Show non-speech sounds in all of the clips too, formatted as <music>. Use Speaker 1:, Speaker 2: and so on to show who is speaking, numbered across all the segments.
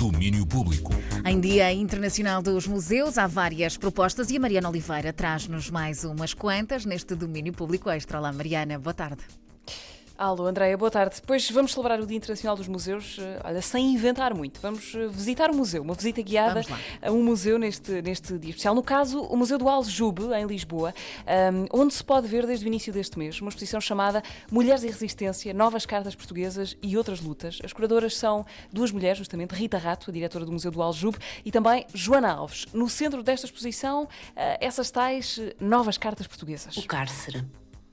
Speaker 1: Domínio Público.
Speaker 2: Em Dia Internacional dos Museus, há várias propostas e a Mariana Oliveira traz-nos mais umas quantas neste Domínio Público Extra. Olá, Mariana, boa tarde.
Speaker 3: Alô, Andréia, boa tarde. Depois vamos celebrar o Dia Internacional dos Museus, eh, olha, sem inventar muito. Vamos eh, visitar o museu, uma visita guiada a um museu neste, neste dia especial. No caso, o Museu do Aljube, em Lisboa, um, onde se pode ver desde o início deste mês uma exposição chamada Mulheres e Resistência, Novas Cartas Portuguesas e Outras Lutas. As curadoras são duas mulheres, justamente, Rita Rato, a diretora do Museu do Aljube, e também Joana Alves. No centro desta exposição, eh, essas tais novas cartas portuguesas.
Speaker 4: O cárcere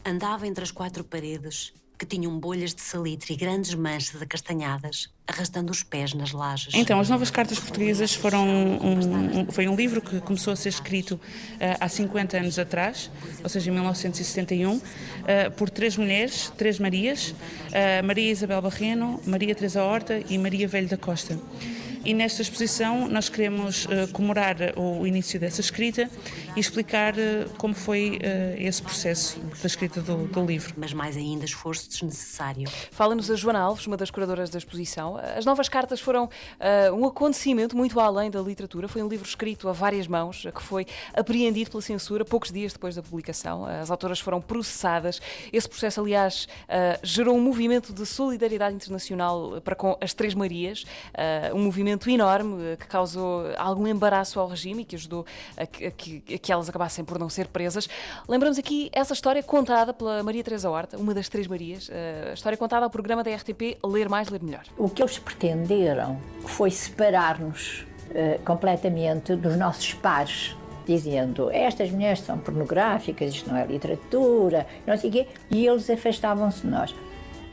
Speaker 4: andava entre as quatro paredes que tinham bolhas de salitre e grandes manchas acastanhadas, arrastando os pés nas lajes.
Speaker 5: Então, as Novas Cartas Portuguesas foram um, um, foi um livro que começou a ser escrito uh, há 50 anos atrás, ou seja, em 1971, uh, eh, por três mulheres, três Marias, uh, Maria Isabel Barreno, Maria Teresa Horta e Maria Velho da Costa. E nesta exposição nós queremos uh, comemorar o início dessa escrita e explicar uh, como foi uh, esse processo da escrita do, do, livro.
Speaker 4: Mas mais ainda esforço desnecessário.
Speaker 3: Fala-nos a Joana Alves, uma das curadoras da exposição. As novas cartas foram um acontecimento muito além da literatura. Foi um livro escrito a várias mãos, que foi apreendido pela censura poucos dias depois da publicação. As autoras foram processadas. Esse processo, aliás, gerou um movimento de solidariedade internacional para com as Três Marias, um movimento movimento enorme eh, que causou algum embaraço ao regime e que ajudou a que, a que, a que elas acabassem por não ser presas. Lembramos aqui essa história contada pela Maria Teresa Horta, uma das três Marias, eh, a história contada ao programa da RTP Ler Mais, Ler Melhor.
Speaker 6: O que eles pretenderam foi separar-nos uh, completamente dos nossos pares dizendo estas mulheres são pornográficas, isto não é literatura, não sei o quê, e eles afastavam-se de nós.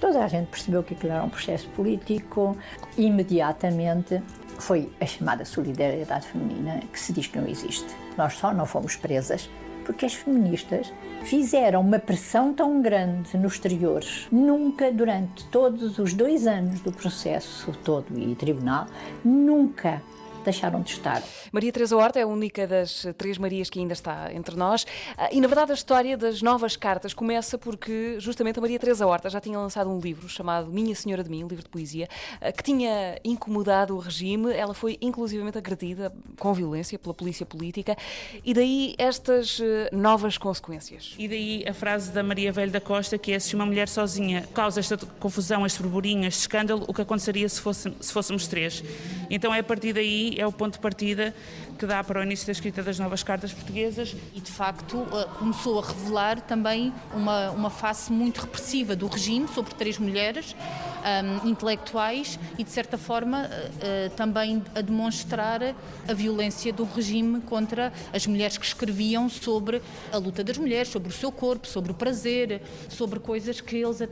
Speaker 6: Toda a gente percebeu que aquilo era um processo político. Imediatamente foi a chamada solidariedade feminina, que se diz que não existe. Nós só não fomos presas porque as feministas fizeram uma pressão tão grande no exterior. Nunca, durante todos os dois anos do processo todo e tribunal, nunca deixaram de estar.
Speaker 3: Maria Teresa Horta é a única das três Marias que ainda está entre nós. Ah, e, na verdade, a história das novas cartas começa porque, justamente, a Maria Teresa Horta já tinha lançado um livro chamado Minha Senhora de Mim, um livro de poesia, ah, que tinha incomodado o regime. Ela foi, inclusivamente, agredida com violência pela polícia política. E daí estas ah, novas consequências.
Speaker 5: E daí a frase da Maria Velho da Costa, que é se uma mulher sozinha causa esta confusão, este burburinho, este escândalo, o que aconteceria se, fosse, se fôssemos três? Então é a partir daí é o ponto de partida que dá para o início da escrita das novas cartas portuguesas.
Speaker 7: E de facto eh, começou a revelar também uma, uma face muito repressiva do regime sobre três mulheres um, intelectuais e de certa forma uh, uh, também a demonstrar a violência do regime contra as mulheres que escreviam sobre a luta das mulheres, sobre o seu corpo, sobre o prazer, sobre coisas que, eles, uh,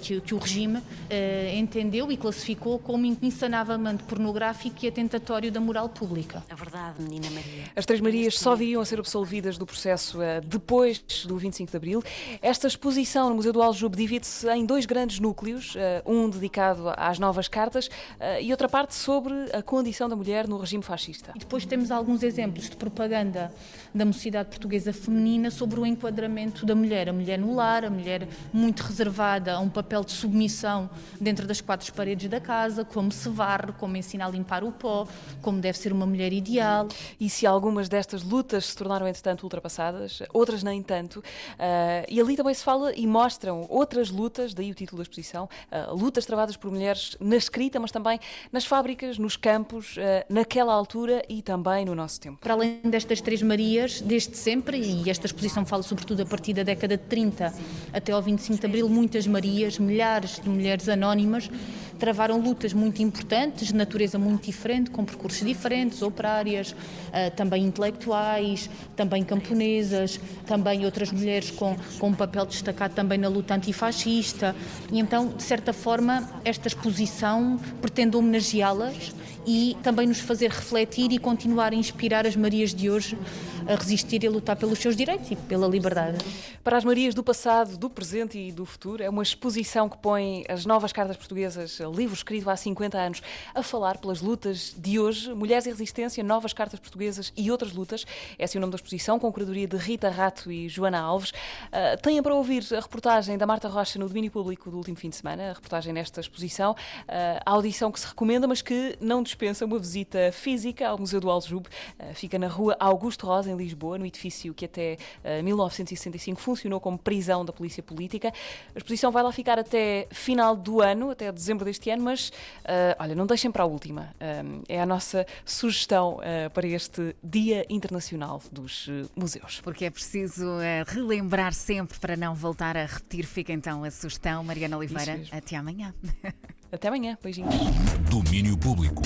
Speaker 7: que, que, o regime entendeu e classificou como insanavelmente pornográfico e atentatório da moral pública.
Speaker 4: A verdade, menina Maria.
Speaker 3: As Três Marias só viriam a ser absolvidas do processo depois do 25 de Abril. Esta exposição no Museu do Aljube divide-se em dois grandes núcleos, um dedicado às novas cartas eh, e outra parte sobre a condição da mulher no regime fascista.
Speaker 7: E depois temos alguns exemplos de propaganda da mocidade portuguesa feminina sobre o enquadramento da mulher, a mulher no lar, a mulher muito reservada a um papel de submissão dentro das quatro paredes da casa, como se varre, como ensina a limpar o pó, como deve ser uma mulher ideal.
Speaker 3: E se algumas destas lutas se tornaram, entretanto, ultrapassadas, outras nem tanto, uh, e ali também se fala e mostram outras lutas, daí o título da exposição, uh, lutas lutas travadas por mulheres na escrita, mas também nas fábricas, nos campos, eh, naquela altura e também no nosso tempo.
Speaker 7: Para além destas três Marias, desde sempre, e esta exposição fala sobretudo a partir da década de 30 até ao 25 de Abril, muitas Marias, milhares de mulheres anónimas travaram lutas muito importantes, de natureza muito diferente, com percursos diferentes, operárias, eh, também intelectuais, também camponesas, também outras mulheres com, com um papel destacado também na luta antifascista. E então, de certa forma, esta exposição pretende homenageá-las e também nos fazer refletir e continuar a inspirar as Marias de hoje a resistir e a lutar pelos seus direitos e pela liberdade.
Speaker 3: Para as Marias do passado, do presente e do futuro, é uma exposição que põe as novas cartas portuguesas, livro escrito há 50 anos, a falar pelas lutas de hoje, Mulheres e Resistência, Novas Cartas Portuguesas e Outras Lutas. Esse é o nome da exposição, com curadoria de Rita Rato e Joana Alves. Uh, tenha para ouvir a reportagem da Marta Rocha no domínio público do último fim de semana, a reportagem nesta exposição, uh, a audição que se recomenda, mas que não dispensa uma visita física ao Museu do Aljube. Uh, fica na rua Augusto Rosa, em Lisboa, no edifício que até 1965 funcionou como prisão da polícia política. A exposição vai lá ficar até final do ano, até dezembro deste ano, mas olha, não deixem para a última. é a nossa sugestão para este Dia Internacional dos Museus.
Speaker 2: Porque é preciso relembrar sempre para não voltar a repetir. Fica então a sugestão. Mariana Oliveira, até amanhã. <laughs>
Speaker 3: Até amanhã. Beijinhos.
Speaker 1: Domínio Público.